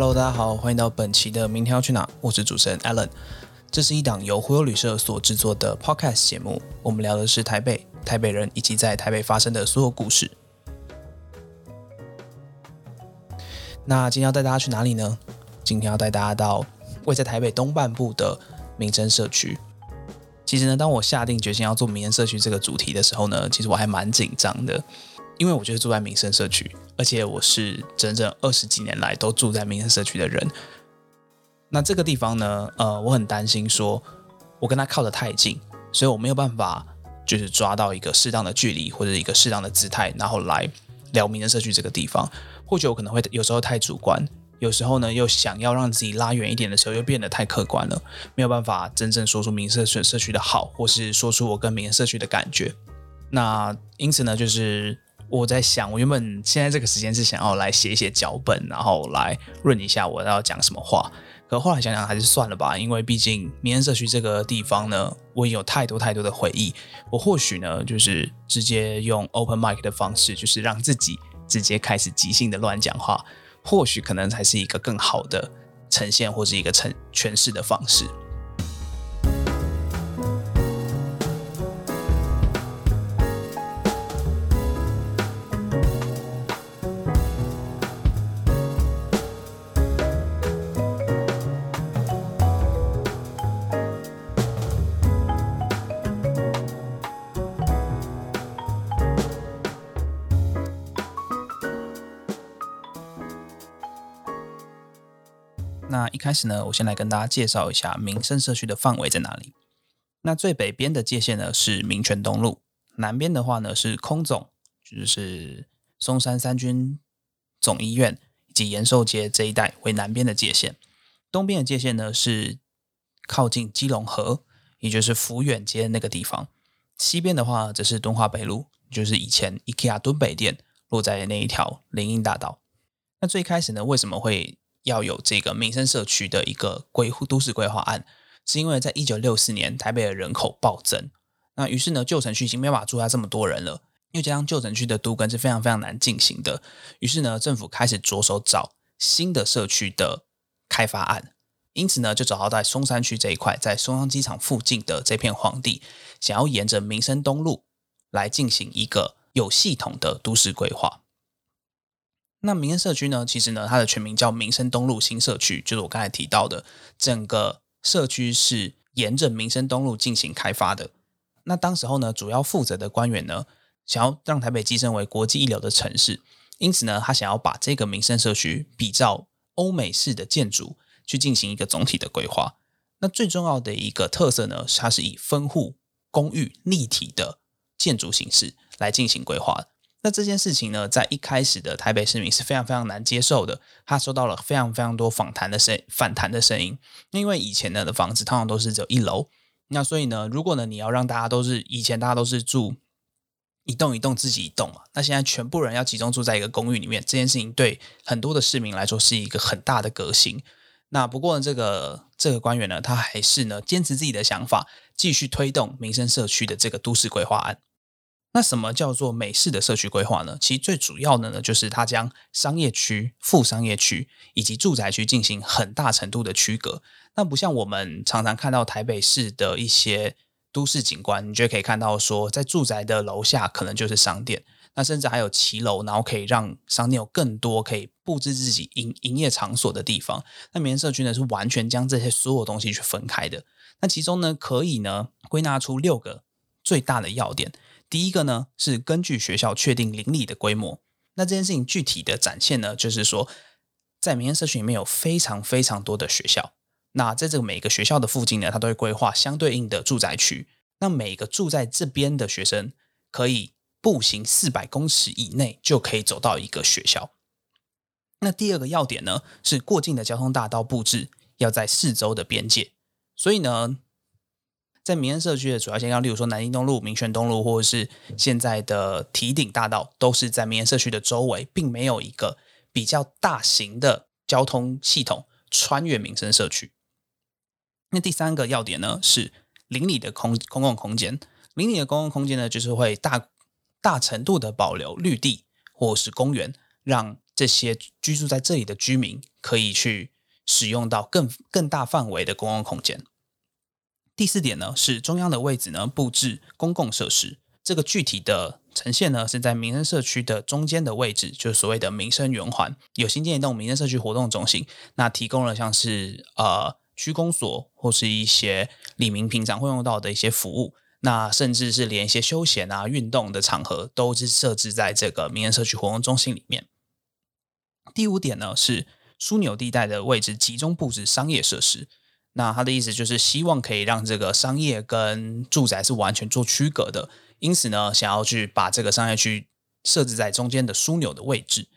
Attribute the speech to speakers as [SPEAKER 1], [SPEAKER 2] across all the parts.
[SPEAKER 1] Hello，大家好，欢迎到本期的《明天要去哪》，我是主持人 Alan。这是一档由忽悠旅社所制作的 Podcast 节目，我们聊的是台北、台北人以及在台北发生的所有故事。那今天要带大家去哪里呢？今天要带大家到位在台北东半部的民生社区。其实呢，当我下定决心要做民生社区这个主题的时候呢，其实我还蛮紧张的，因为我就是住在民生社区，而且我是整整二十几年来都住在民生社区的人。那这个地方呢，呃，我很担心说，我跟他靠得太近，所以我没有办法就是抓到一个适当的距离或者一个适当的姿态，然后来聊民生社区这个地方。或许我可能会有时候太主观。有时候呢，又想要让自己拉远一点的时候，又变得太客观了，没有办法真正说出民生社社区的好，或是说出我跟民生社区的感觉。那因此呢，就是我在想，我原本现在这个时间是想要来写一写脚本，然后来润一下我要讲什么话。可后来想想还是算了吧，因为毕竟民生社区这个地方呢，我有太多太多的回忆。我或许呢，就是直接用 open mic 的方式，就是让自己直接开始即兴的乱讲话。或许可能才是一个更好的呈现，或是一个呈诠释的方式。那一开始呢，我先来跟大家介绍一下民生社区的范围在哪里。那最北边的界限呢是民权东路，南边的话呢是空总，就是松山三军总医院以及延寿街这一带为南边的界限。东边的界限呢是靠近基隆河，也就是福远街那个地方。西边的话则是敦化北路，就是以前 IKEA 敦北店落在那一条林荫大道。那最开始呢，为什么会？要有这个民生社区的一个规都市规划案，是因为在一九六四年台北的人口暴增，那于是呢旧城区已经没办法住下这么多人了，又加上旧城区的都更是非常非常难进行的，于是呢政府开始着手找新的社区的开发案，因此呢就找到在松山区这一块，在松山机场附近的这片荒地，想要沿着民生东路来进行一个有系统的都市规划。那民生社区呢？其实呢，它的全名叫民生东路新社区，就是我刚才提到的，整个社区是沿着民生东路进行开发的。那当时候呢，主要负责的官员呢，想要让台北跻身为国际一流的城市，因此呢，他想要把这个民生社区比照欧美式的建筑去进行一个总体的规划。那最重要的一个特色呢，它是以分户公寓立体的建筑形式来进行规划。那这件事情呢，在一开始的台北市民是非常非常难接受的，他收到了非常非常多访谈的声反弹的声音，因为以前呢的房子通常都是只有一楼，那所以呢，如果呢你要让大家都是以前大家都是住一栋一栋自己一栋嘛，那现在全部人要集中住在一个公寓里面，这件事情对很多的市民来说是一个很大的革新。那不过呢，这个这个官员呢，他还是呢坚持自己的想法，继续推动民生社区的这个都市规划案。那什么叫做美式的社区规划呢？其实最主要的呢，就是它将商业区、副商业区以及住宅区进行很大程度的区隔。那不像我们常常看到台北市的一些都市景观，你就可以看到说，在住宅的楼下可能就是商店，那甚至还有骑楼，然后可以让商店有更多可以布置自己营营业场所的地方。那民社区呢，是完全将这些所有东西去分开的。那其中呢，可以呢归纳出六个最大的要点。第一个呢是根据学校确定邻里的规模，那这件事情具体的展现呢，就是说在民生社区里面有非常非常多的学校，那在这个每个学校的附近呢，它都会规划相对应的住宅区，那每个住在这边的学生可以步行四百公尺以内就可以走到一个学校。那第二个要点呢是过境的交通大道布置要在四周的边界，所以呢。在民生社区的主要街道，例如说南京东路、民权东路，或者是现在的提顶大道，都是在民生社区的周围，并没有一个比较大型的交通系统穿越民生社区。那第三个要点呢，是邻里的空公共空间。邻里的公共空间呢，就是会大大程度的保留绿地或是公园，让这些居住在这里的居民可以去使用到更更大范围的公共空间。第四点呢，是中央的位置呢布置公共设施。这个具体的呈现呢，是在民生社区的中间的位置，就是所谓的民生圆环，有新建一栋民生社区活动中心，那提供了像是呃区公所或是一些里民平常会用到的一些服务，那甚至是连一些休闲啊、运动的场合，都是设置在这个民生社区活动中心里面。第五点呢，是枢纽地带的位置集中布置商业设施。那他的意思就是希望可以让这个商业跟住宅是完全做区隔的，因此呢，想要去把这个商业区设置在中间的枢纽的位置。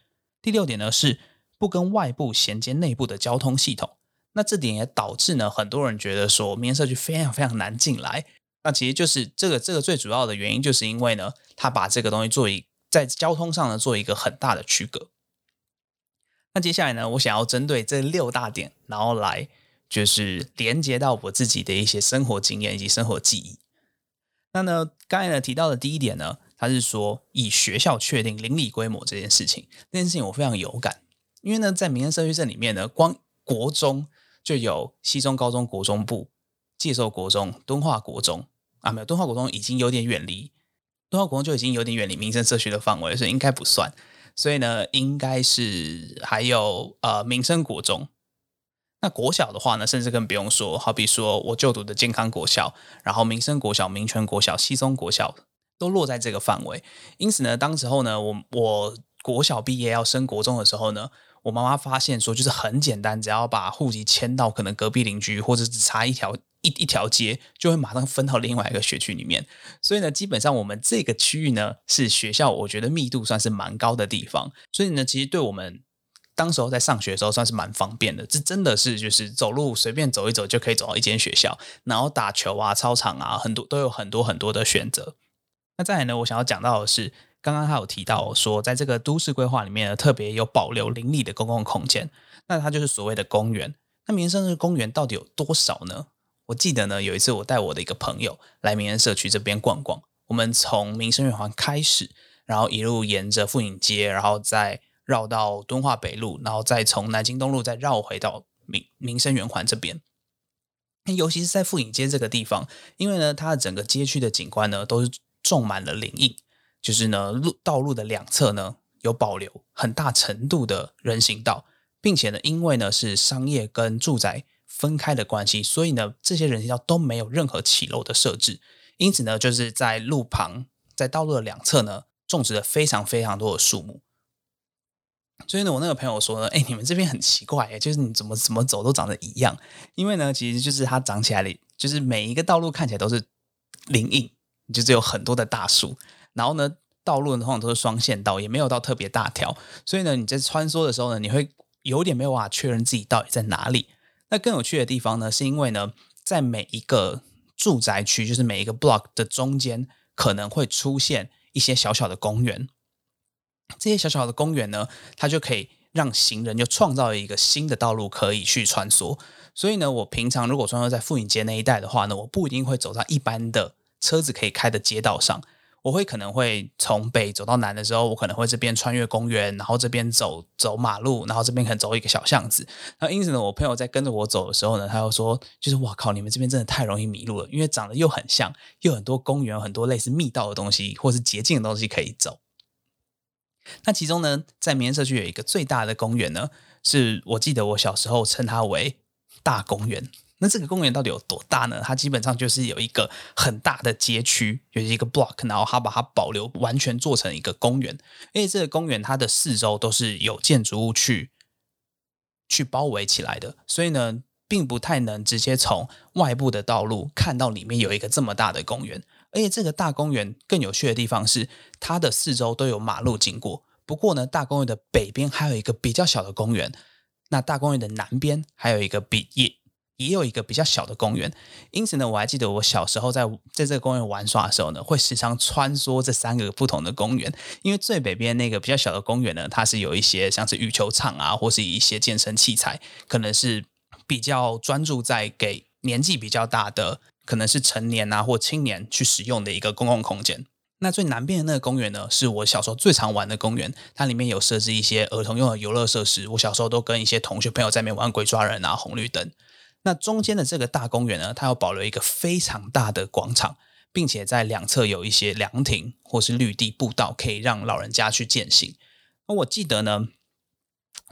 [SPEAKER 1] 第六点呢是不跟外部衔接内部的交通系统，那这点也导致呢很多人觉得说民生社区非常非常难进来。那其实就是这个这个最主要的原因，就是因为呢他把这个东西做一在交通上呢做一个很大的区隔。那接下来呢，我想要针对这六大点，然后来。就是连接到我自己的一些生活经验以及生活记忆。那呢，刚才呢提到的第一点呢，他是说以学校确定邻里规模这件事情，这件事情我非常有感，因为呢，在民生社区镇里面呢，光国中就有西中高中国中部、介寿国中、敦化国中啊，没有敦化国中已经有点远离，敦化国中就已经有点远离民生社区的范围，所以应该不算。所以呢，应该是还有呃民生国中。那国小的话呢，甚至更不用说，好比说我就读的健康国小，然后民生国小、民权国小、西松国小都落在这个范围。因此呢，当时候呢，我我国小毕业要升国中的时候呢，我妈妈发现说，就是很简单，只要把户籍迁到可能隔壁邻居，或者只差一条一一条街，就会马上分到另外一个学区里面。所以呢，基本上我们这个区域呢，是学校我觉得密度算是蛮高的地方。所以呢，其实对我们。当时候在上学的时候算是蛮方便的，这真的是就是走路随便走一走就可以走到一间学校，然后打球啊、操场啊，很多都有很多很多的选择。那再来呢，我想要讲到的是，刚刚他有提到说，在这个都市规划里面呢，特别有保留邻里的公共空间，那它就是所谓的公园。那民生的公园到底有多少呢？我记得呢，有一次我带我的一个朋友来民生社区这边逛逛，我们从民生圆环开始，然后一路沿着富影街，然后再。绕到敦化北路，然后再从南京东路再绕回到民民生圆环这边。尤其是在富影街这个地方，因为呢，它的整个街区的景观呢都是种满了林荫，就是呢路道路的两侧呢有保留很大程度的人行道，并且呢，因为呢是商业跟住宅分开的关系，所以呢这些人行道都没有任何起楼的设置，因此呢就是在路旁在道路的两侧呢种植了非常非常多的树木。所以呢，我那个朋友说呢，哎，你们这边很奇怪，哎，就是你怎么怎么走都长得一样。因为呢，其实就是它长起来的，就是每一个道路看起来都是林荫，就是有很多的大树。然后呢，道路呢通常都是双线道，也没有到特别大条。所以呢，你在穿梭的时候呢，你会有点没有办法确认自己到底在哪里。那更有趣的地方呢，是因为呢，在每一个住宅区，就是每一个 block 的中间，可能会出现一些小小的公园。这些小小的公园呢，它就可以让行人就创造一个新的道路可以去穿梭。所以呢，我平常如果穿梭在富影街那一带的话呢，我不一定会走到一般的车子可以开的街道上，我会可能会从北走到南的时候，我可能会这边穿越公园，然后这边走走马路，然后这边可能走一个小巷子。那因此呢，我朋友在跟着我走的时候呢，他又说，就是哇靠，你们这边真的太容易迷路了，因为长得又很像，又很多公园，很多类似密道的东西，或是捷径的东西可以走。那其中呢，在民生社区有一个最大的公园呢，是我记得我小时候称它为大公园。那这个公园到底有多大呢？它基本上就是有一个很大的街区，有一个 block，然后它把它保留完全做成一个公园。因为这个公园它的四周都是有建筑物去去包围起来的，所以呢，并不太能直接从外部的道路看到里面有一个这么大的公园。而且这个大公园更有趣的地方是，它的四周都有马路经过。不过呢，大公园的北边还有一个比较小的公园，那大公园的南边还有一个比也也有一个比较小的公园。因此呢，我还记得我小时候在在这个公园玩耍的时候呢，会时常穿梭这三个不同的公园。因为最北边那个比较小的公园呢，它是有一些像是羽球场啊，或是一些健身器材，可能是比较专注在给年纪比较大的。可能是成年啊或青年去使用的一个公共空间。那最南边的那个公园呢，是我小时候最常玩的公园，它里面有设置一些儿童用的游乐设施。我小时候都跟一些同学朋友在那边玩鬼抓人啊、红绿灯。那中间的这个大公园呢，它有保留一个非常大的广场，并且在两侧有一些凉亭或是绿地步道，可以让老人家去践行。那我记得呢，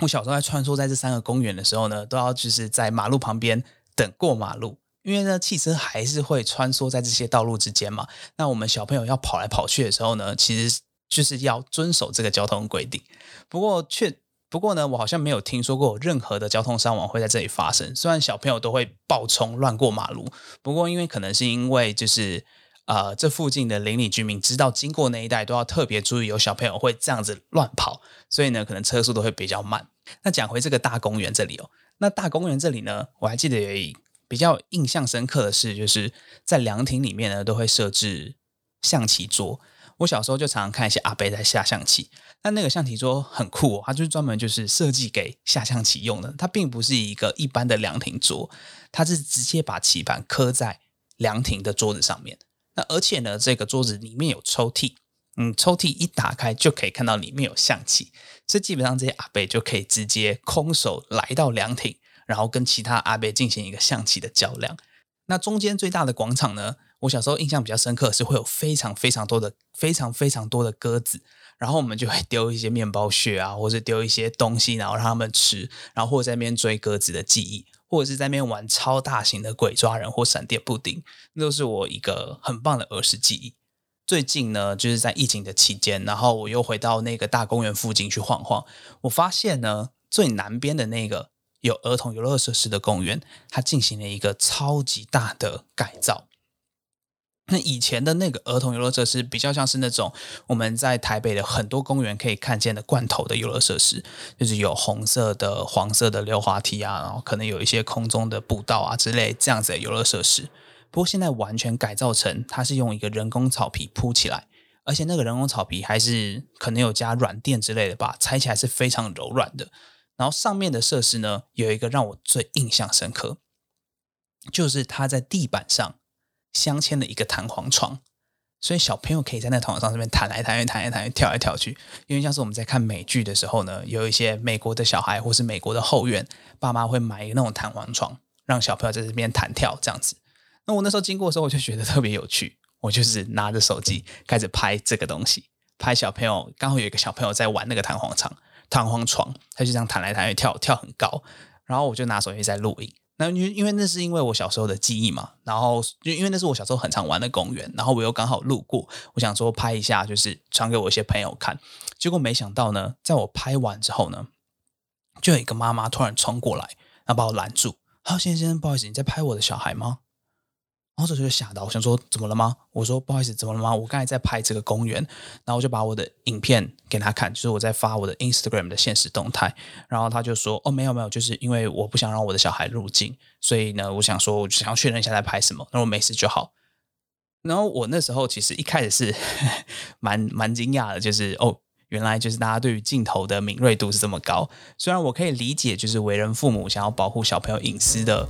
[SPEAKER 1] 我小时候在穿梭在这三个公园的时候呢，都要就是在马路旁边等过马路。因为呢，汽车还是会穿梭在这些道路之间嘛。那我们小朋友要跑来跑去的时候呢，其实就是要遵守这个交通规定。不过却不过呢，我好像没有听说过任何的交通伤亡会在这里发生。虽然小朋友都会暴冲乱过马路，不过因为可能是因为就是呃，这附近的邻里居民知道经过那一带都要特别注意有小朋友会这样子乱跑，所以呢，可能车速都会比较慢。那讲回这个大公园这里哦，那大公园这里呢，我还记得有一。比较印象深刻的是，就是在凉亭里面呢，都会设置象棋桌。我小时候就常常看一些阿伯在下象棋，但那个象棋桌很酷哦，它就是专门就是设计给下象棋用的。它并不是一个一般的凉亭桌，它是直接把棋盘刻在凉亭的桌子上面。那而且呢，这个桌子里面有抽屉，嗯，抽屉一打开就可以看到里面有象棋，所以基本上这些阿伯就可以直接空手来到凉亭。然后跟其他阿伯进行一个象棋的较量。那中间最大的广场呢？我小时候印象比较深刻是会有非常非常多的、非常非常多的鸽子，然后我们就会丢一些面包屑啊，或者丢一些东西，然后让他们吃，然后或者在那边追鸽子的记忆，或者是在那边玩超大型的鬼抓人或闪电布丁，那都是我一个很棒的儿时记忆。最近呢，就是在疫情的期间，然后我又回到那个大公园附近去晃晃，我发现呢，最南边的那个。有儿童游乐设施的公园，它进行了一个超级大的改造。那以前的那个儿童游乐设施比较像是那种我们在台北的很多公园可以看见的罐头的游乐设施，就是有红色的、黄色的溜滑梯啊，然后可能有一些空中的步道啊之类这样子的游乐设施。不过现在完全改造成，它是用一个人工草皮铺起来，而且那个人工草皮还是可能有加软垫之类的吧，踩起来是非常柔软的。然后上面的设施呢，有一个让我最印象深刻，就是它在地板上镶嵌了一个弹簧床，所以小朋友可以在那弹簧床上面弹来弹去、弹来弹去、跳来跳去。因为像是我们在看美剧的时候呢，有一些美国的小孩或是美国的后院，爸妈会买一个那种弹簧床，让小朋友在这边弹跳这样子。那我那时候经过的时候，我就觉得特别有趣，我就是拿着手机开始拍这个东西，拍小朋友。刚好有一个小朋友在玩那个弹簧床。弹簧床，他就这样弹来弹去，跳跳很高。然后我就拿手机在录影。那因因为那是因为我小时候的记忆嘛，然后就因为那是我小时候很常玩的公园，然后我又刚好路过，我想说拍一下，就是传给我一些朋友看。结果没想到呢，在我拍完之后呢，就有一个妈妈突然冲过来，然后把我拦住。好，先生，不好意思，你在拍我的小孩吗？然后这就吓到，我想说怎么了吗？我说不好意思，怎么了吗？我刚才在拍这个公园，然后我就把我的影片给他看，就是我在发我的 Instagram 的现实动态。然后他就说：“哦，没有没有，就是因为我不想让我的小孩入镜，所以呢，我想说，我想要确认一下在拍什么。那我没事就好。”然后我那时候其实一开始是 蛮蛮惊讶的，就是哦，原来就是大家对于镜头的敏锐度是这么高。虽然我可以理解，就是为人父母想要保护小朋友隐私的。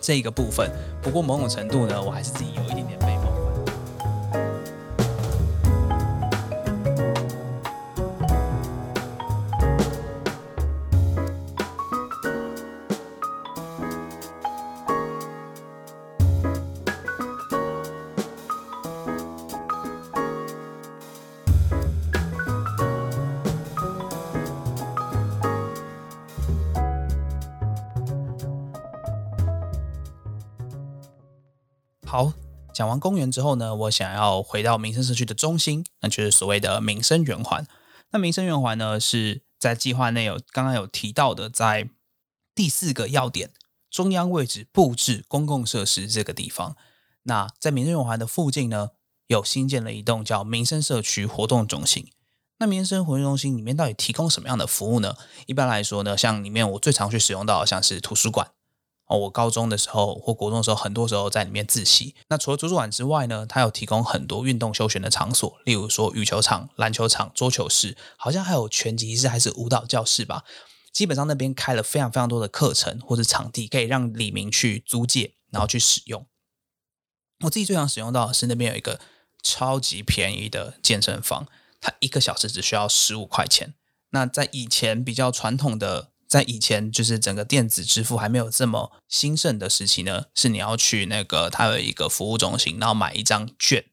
[SPEAKER 1] 这个部分，不过某种程度呢，我还是自己有一点点讲完公园之后呢，我想要回到民生社区的中心，那就是所谓的民生圆环。那民生圆环呢，是在计划内有刚刚有提到的，在第四个要点中央位置布置公共设施这个地方。那在民生圆环的附近呢，有新建了一栋叫民生社区活动中心。那民生活动中心里面到底提供什么样的服务呢？一般来说呢，像里面我最常去使用到，像是图书馆。我高中的时候或国中的时候，很多时候在里面自习。那除了图书馆之外呢，它有提供很多运动休闲的场所，例如说羽球场、篮球场、桌球室，好像还有拳击室还是舞蹈教室吧。基本上那边开了非常非常多的课程或者场地，可以让李明去租借，然后去使用。我自己最常使用到的是那边有一个超级便宜的健身房，它一个小时只需要十五块钱。那在以前比较传统的，在以前就是整个电子支付还没有这么兴盛的时期呢，是你要去那个它有一个服务中心，然后买一张券，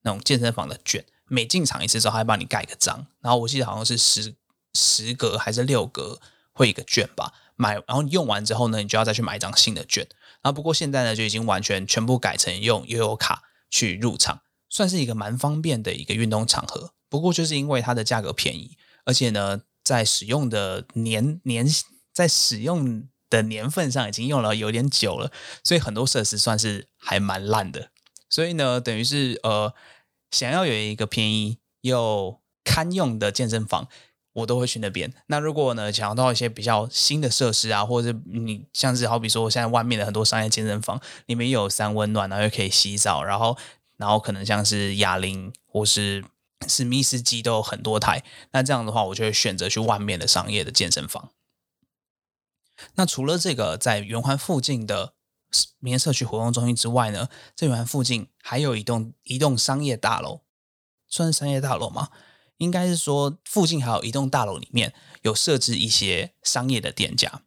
[SPEAKER 1] 那种健身房的券，每进场一次之后，还帮你盖个章。然后我记得好像是十十格还是六格会一个券吧，买然后用完之后呢，你就要再去买一张新的券。然后不过现在呢，就已经完全全部改成用悠游卡去入场，算是一个蛮方便的一个运动场合。不过就是因为它的价格便宜。而且呢，在使用的年年在使用的年份上已经用了有点久了，所以很多设施算是还蛮烂的。所以呢，等于是呃，想要有一个便宜又堪用的健身房，我都会去那边。那如果呢，想要到一些比较新的设施啊，或者你像是好比说，现在外面的很多商业健身房里面有三温暖，然后又可以洗澡，然后然后可能像是哑铃或是。史密斯机都有很多台，那这样的话，我就会选择去外面的商业的健身房。那除了这个在圆环附近的民社区活动中心之外呢，在圆环附近还有一栋一栋商业大楼，算是商业大楼吗？应该是说附近还有一栋大楼里面有设置一些商业的店家。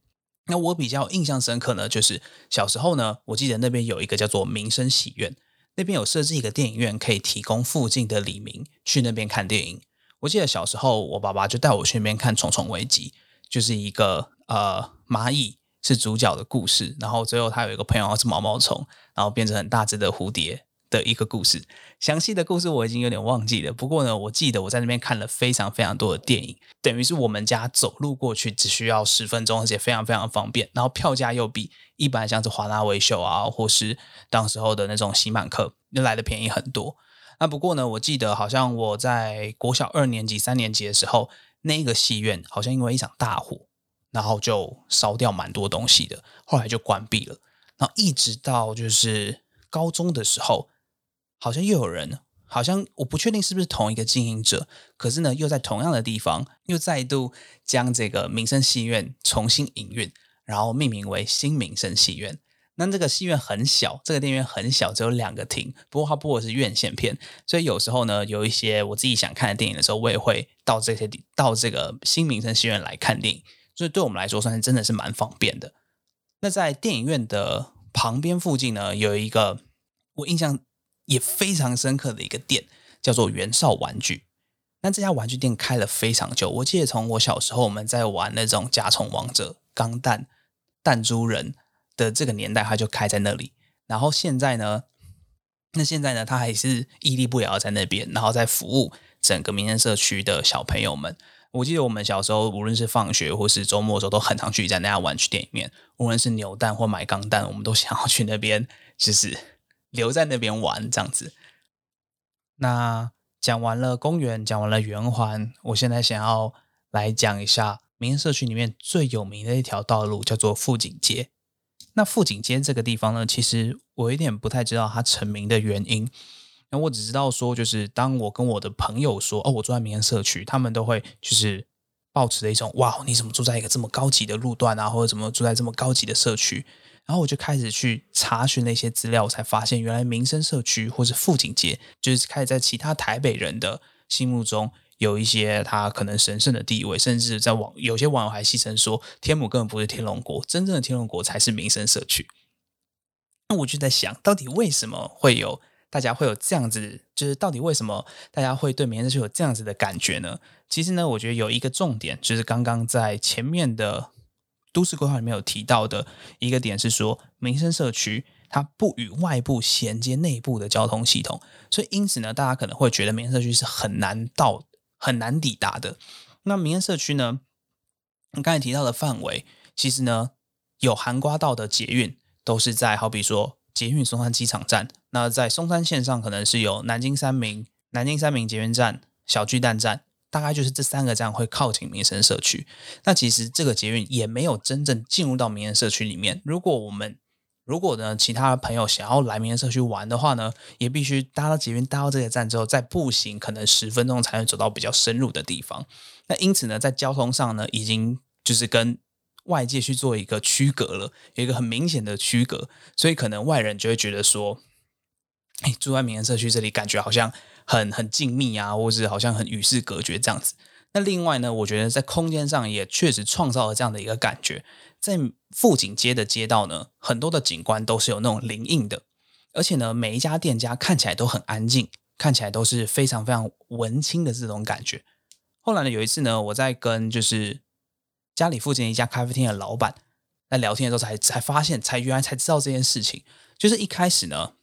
[SPEAKER 1] 那我比较印象深刻呢，就是小时候呢，我记得那边有一个叫做民生喜院。那边有设置一个电影院，可以提供附近的李明去那边看电影。我记得小时候，我爸爸就带我去那边看《虫虫危机》，就是一个呃蚂蚁是主角的故事，然后最后他有一个朋友是毛毛虫，然后变成很大只的蝴蝶。的一个故事，详细的故事我已经有点忘记了。不过呢，我记得我在那边看了非常非常多的电影，等于是我们家走路过去只需要十分钟，而且非常非常方便。然后票价又比一般像是华纳维秀啊，或是当时候的那种喜满客又来的便宜很多。那不过呢，我记得好像我在国小二年级、三年级的时候，那个戏院好像因为一场大火，然后就烧掉蛮多东西的，后来就关闭了。然后一直到就是高中的时候。好像又有人，好像我不确定是不是同一个经营者，可是呢，又在同样的地方又再度将这个民生戏院重新营运，然后命名为新民生戏院。那这个戏院很小，这个电影院很小，只有两个厅。不过它播的是院线片，所以有时候呢，有一些我自己想看的电影的时候，我也会到这些地到这个新民生戏院来看电影。所以对我们来说，算是真的是蛮方便的。那在电影院的旁边附近呢，有一个我印象。也非常深刻的一个店叫做袁绍玩具。那这家玩具店开了非常久，我记得从我小时候我们在玩那种甲虫王者、钢弹、弹珠人的这个年代，它就开在那里。然后现在呢，那现在呢，它还是屹立不摇在那边，然后在服务整个民生社区的小朋友们。我记得我们小时候，无论是放学或是周末的时候，都很常聚在那家玩具店里面。无论是扭蛋或买钢弹，我们都想要去那边，就是。留在那边玩这样子。那讲完了公园，讲完了圆环，我现在想要来讲一下民安社区里面最有名的一条道路，叫做富锦街。那富锦街这个地方呢，其实我有点不太知道它成名的原因。那我只知道说，就是当我跟我的朋友说，哦，我住在民安社区，他们都会就是抱持的一种，哇，你怎么住在一个这么高级的路段啊，或者怎么住在这么高级的社区？然后我就开始去查询那些资料，我才发现原来民生社区或者富锦街，就是开始在其他台北人的心目中有一些他可能神圣的地位，甚至在网有些网友还戏称说，天母根本不是天龙国，真正的天龙国才是民生社区。那我就在想，到底为什么会有大家会有这样子，就是到底为什么大家会对民生社区有这样子的感觉呢？其实呢，我觉得有一个重点，就是刚刚在前面的。都市规划里面有提到的一个点是说，民生社区它不与外部衔接内部的交通系统，所以因此呢，大家可能会觉得民生社区是很难到、很难抵达的。那民生社区呢，你刚才提到的范围，其实呢有含刮到的捷运都是在，好比说捷运松山机场站，那在松山线上可能是有南京三明、南京三明捷运站、小巨蛋站。大概就是这三个站会靠近民生社区，那其实这个捷运也没有真正进入到民生社区里面。如果我们如果呢，其他的朋友想要来民生社区玩的话呢，也必须搭到捷运，搭到这个站之后，再步行可能十分钟才能走到比较深入的地方。那因此呢，在交通上呢，已经就是跟外界去做一个区隔了，有一个很明显的区隔，所以可能外人就会觉得说。住在民生社区这里，感觉好像很很静谧啊，或是好像很与世隔绝这样子。那另外呢，我觉得在空间上也确实创造了这样的一个感觉。在富锦街的街道呢，很多的景观都是有那种灵应的，而且呢，每一家店家看起来都很安静，看起来都是非常非常文青的这种感觉。后来呢，有一次呢，我在跟就是家里附近一家咖啡厅的老板在聊天的时候，才才发现，才原来才知道这件事情。就是一开始呢，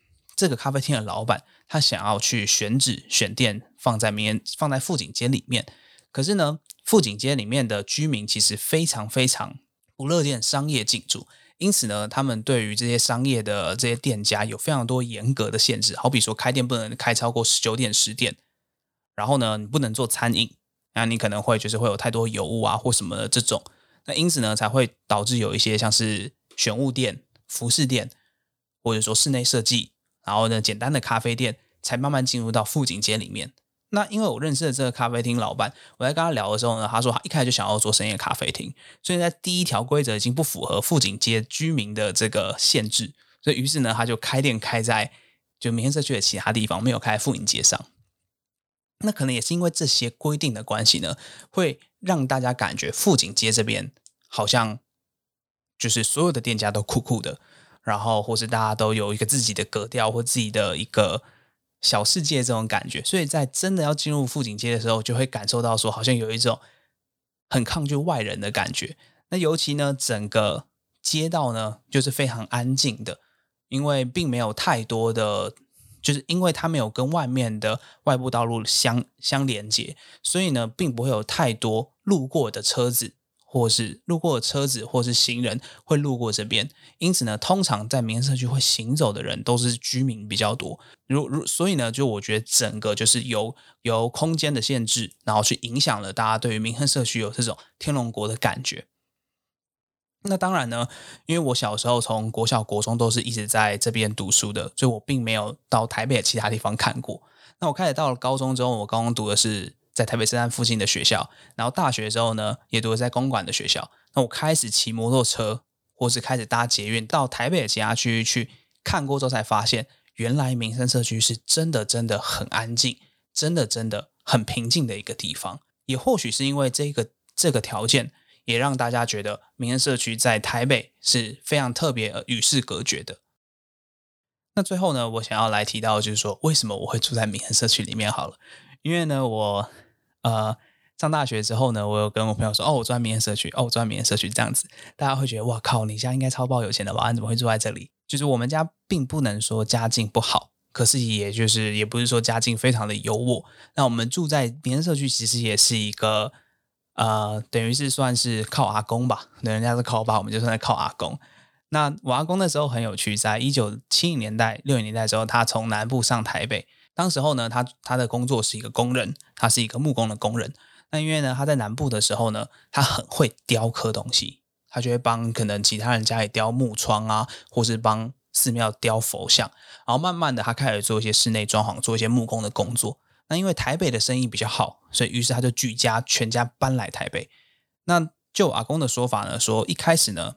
[SPEAKER 1] 这个咖啡厅的老板他想要去选址选店放在民放在富锦街里面，可是呢，富锦街里面的居民其实非常非常。不乐见商业进驻，因此呢，他们对于这些商业的这些店家有非常多严格的限制。好比说，开店不能开超过十九点十点，然后呢，你不能做餐饮，那你可能会就是会有太多油污啊或什么的这种。那因此呢，才会导致有一些像是选物店、服饰店，或者说室内设计，然后呢，简单的咖啡店，才慢慢进入到富锦街里面。那因为我认识的这个咖啡厅老板，我在跟他聊的时候呢，他说他一开始就想要做深夜咖啡厅，所以在第一条规则已经不符合富锦街居民的这个限制，所以于是呢，他就开店开在就民生社区的其他地方，没有开富锦街上。那可能也是因为这些规定的关系呢，会让大家感觉富锦街这边好像就是所有的店家都酷酷的，然后或是大家都有一个自己的格调或自己的一个。小世界这种感觉，所以在真的要进入富锦街的时候，就会感受到说，好像有一种很抗拒外人的感觉。那尤其呢，整个街道呢，就是非常安静的，因为并没有太多的，就是因为它没有跟外面的外部道路相相连接，所以呢，并不会有太多路过的车子。或是路过的车子，或是行人会路过这边，因此呢，通常在民生社区会行走的人都是居民比较多。如如，所以呢，就我觉得整个就是由由空间的限制，然后去影响了大家对于民生社区有这种天龙国的感觉。那当然呢，因为我小时候从国小、国中都是一直在这边读书的，所以我并没有到台北其他地方看过。那我开始到了高中之后，我高中读的是。在台北车站附近的学校，然后大学之后呢，也读在公馆的学校。那我开始骑摩托车，或是开始搭捷运到台北的其他区域去看过之后，才发现原来民生社区是真的真的很安静，真的真的很平静的一个地方。也或许是因为这个这个条件，也让大家觉得民生社区在台北是非常特别、与世隔绝的。那最后呢，我想要来提到就是说，为什么我会住在民生社区里面？好了，因为呢，我。呃，上大学之后呢，我有跟我朋友说，哦，我住在民生社区，哦，我住在民生社区这样子，大家会觉得，哇靠，你家应该超爆有钱的吧？你怎么会住在这里？就是我们家并不能说家境不好，可是也就是也不是说家境非常的优渥。那我们住在民生社区，其实也是一个呃，等于是算是靠阿公吧，人家是靠爸，我们就算在靠阿公。那我阿公那时候很有趣，在一九七零年代、六零年代的时候，他从南部上台北。当时候呢，他他的工作是一个工人，他是一个木工的工人。那因为呢，他在南部的时候呢，他很会雕刻东西，他就会帮可能其他人家里雕木窗啊，或是帮寺庙雕佛像。然后慢慢的，他开始做一些室内装潢，做一些木工的工作。那因为台北的生意比较好，所以于是他就举家全家搬来台北。那就阿公的说法呢，说一开始呢，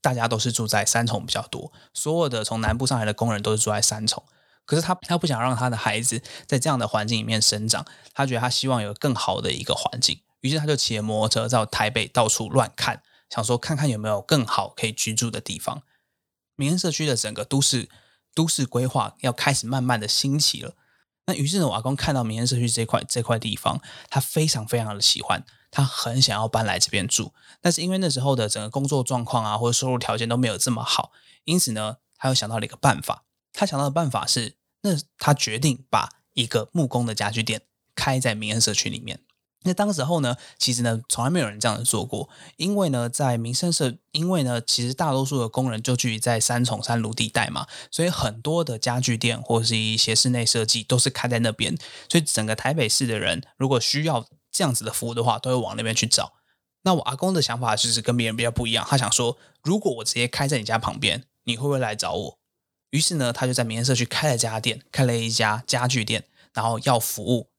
[SPEAKER 1] 大家都是住在三重比较多，所有的从南部上来的工人都是住在三重。可是他他不想让他的孩子在这样的环境里面生长，他觉得他希望有更好的一个环境，于是他就骑着摩托车到台北到处乱看，想说看看有没有更好可以居住的地方。民生社区的整个都市都市规划要开始慢慢的兴起了，那于是呢，我阿公看到民生社区这块这块地方，他非常非常的喜欢，他很想要搬来这边住，但是因为那时候的整个工作状况啊或者收入条件都没有这么好，因此呢，他又想到了一个办法。他想到的办法是，那他决定把一个木工的家具店开在民生社区里面。那当时候呢，其实呢，从来没有人这样子做过。因为呢，在民生社，因为呢，其实大多数的工人就聚集在三重三芦地带嘛，所以很多的家具店或是一些室内设计都是开在那边。所以整个台北市的人，如果需要这样子的服务的话，都会往那边去找。那我阿公的想法就是跟别人比较不一样，他想说，如果我直接开在你家旁边，你会不会来找我？于是呢，他就在民生社区开了家店，开了一家家具店，然后要服务。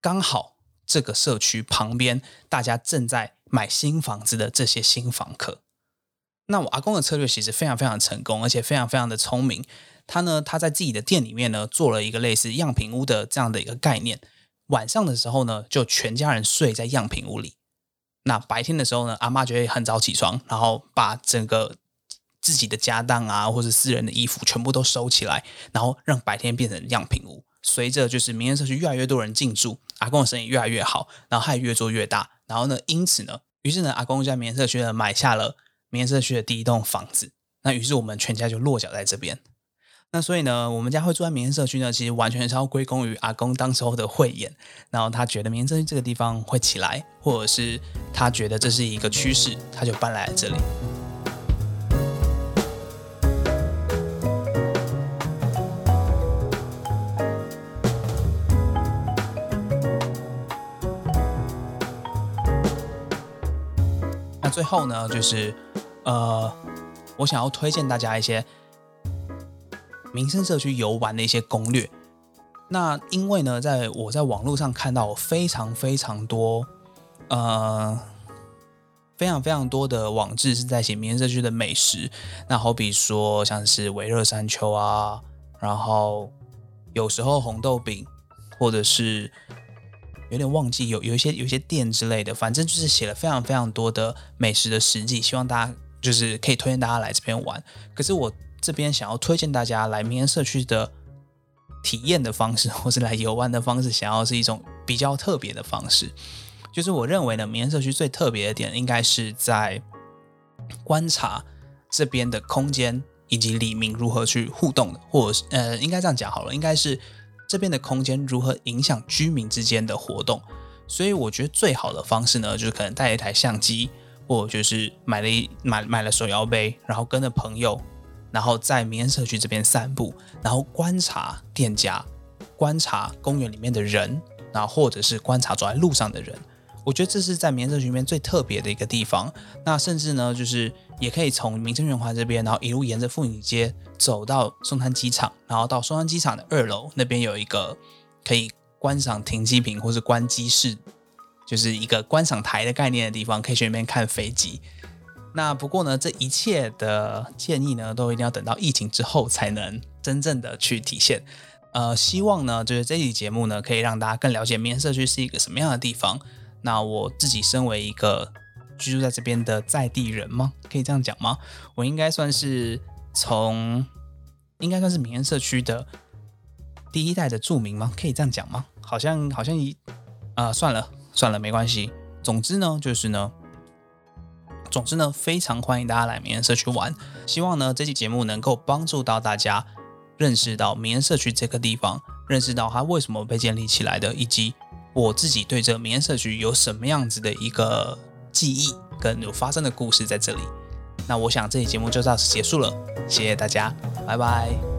[SPEAKER 1] 刚好这个社区旁边，大家正在买新房子的这些新房客。那我阿公的策略其实非常非常成功，而且非常非常的聪明。他呢，他在自己的店里面呢，做了一个类似样品屋的这样的一个概念。晚上的时候呢，就全家人睡在样品屋里。那白天的时候呢，阿妈就会很早起床，然后把整个自己的家当啊，或者私人的衣服全部都收起来，然后让白天变成样品屋。随着就是民生社区越来越多人进驻，阿公的生意越来越好，然后他也越做越大。然后呢，因此呢，于是呢，阿公在民生社区呢买下了民生社区的第一栋房子。那于是我们全家就落脚在这边。那所以呢，我们家会住在民生社区呢，其实完全是要归功于阿公当时候的慧眼。然后他觉得民生社区这个地方会起来，或者是他觉得这是一个趋势，他就搬来了这里。最后呢，就是呃，我想要推荐大家一些民生社区游玩的一些攻略。那因为呢，在我在网络上看到非常非常多呃非常非常多的网志是在写民生社区的美食。那好比说像是维热山丘啊，然后有时候红豆饼，或者是。有点忘记有有一些有一些店之类的，反正就是写了非常非常多的美食的实际，希望大家就是可以推荐大家来这边玩。可是我这边想要推荐大家来明天社区的体验的方式，或是来游玩的方式，想要是一种比较特别的方式。就是我认为呢，明天社区最特别的点，应该是在观察这边的空间以及里民如何去互动的，或者是呃，应该这样讲好了，应该是。这边的空间如何影响居民之间的活动？所以我觉得最好的方式呢，就是可能带一台相机，或者就是买了一买买了手摇杯，然后跟着朋友，然后在民安社区这边散步，然后观察店家，观察公园里面的人，然后或者是观察走在路上的人。我觉得这是在民生社区里面最特别的一个地方。那甚至呢，就是也可以从民生圆环这边，然后一路沿着妇女街走到松山机场，然后到松山机场的二楼那边有一个可以观赏停机坪或是观机室，就是一个观赏台的概念的地方，可以去那边看飞机。那不过呢，这一切的建议呢，都一定要等到疫情之后才能真正的去体现。呃，希望呢，就是这期节目呢，可以让大家更了解民生社区是一个什么样的地方。那我自己身为一个居住在这边的在地人吗？可以这样讲吗？我应该算是从应该算是民安社区的第一代的住民吗？可以这样讲吗？好像好像一啊，算了算了，没关系。总之呢，就是呢，总之呢，非常欢迎大家来民安社区玩。希望呢，这期节目能够帮助到大家认识到民安社区这个地方，认识到它为什么被建立起来的，以及。我自己对这个民安社区有什么样子的一个记忆，跟有发生的故事在这里。那我想这期节目就到此结束了，谢谢大家，拜拜。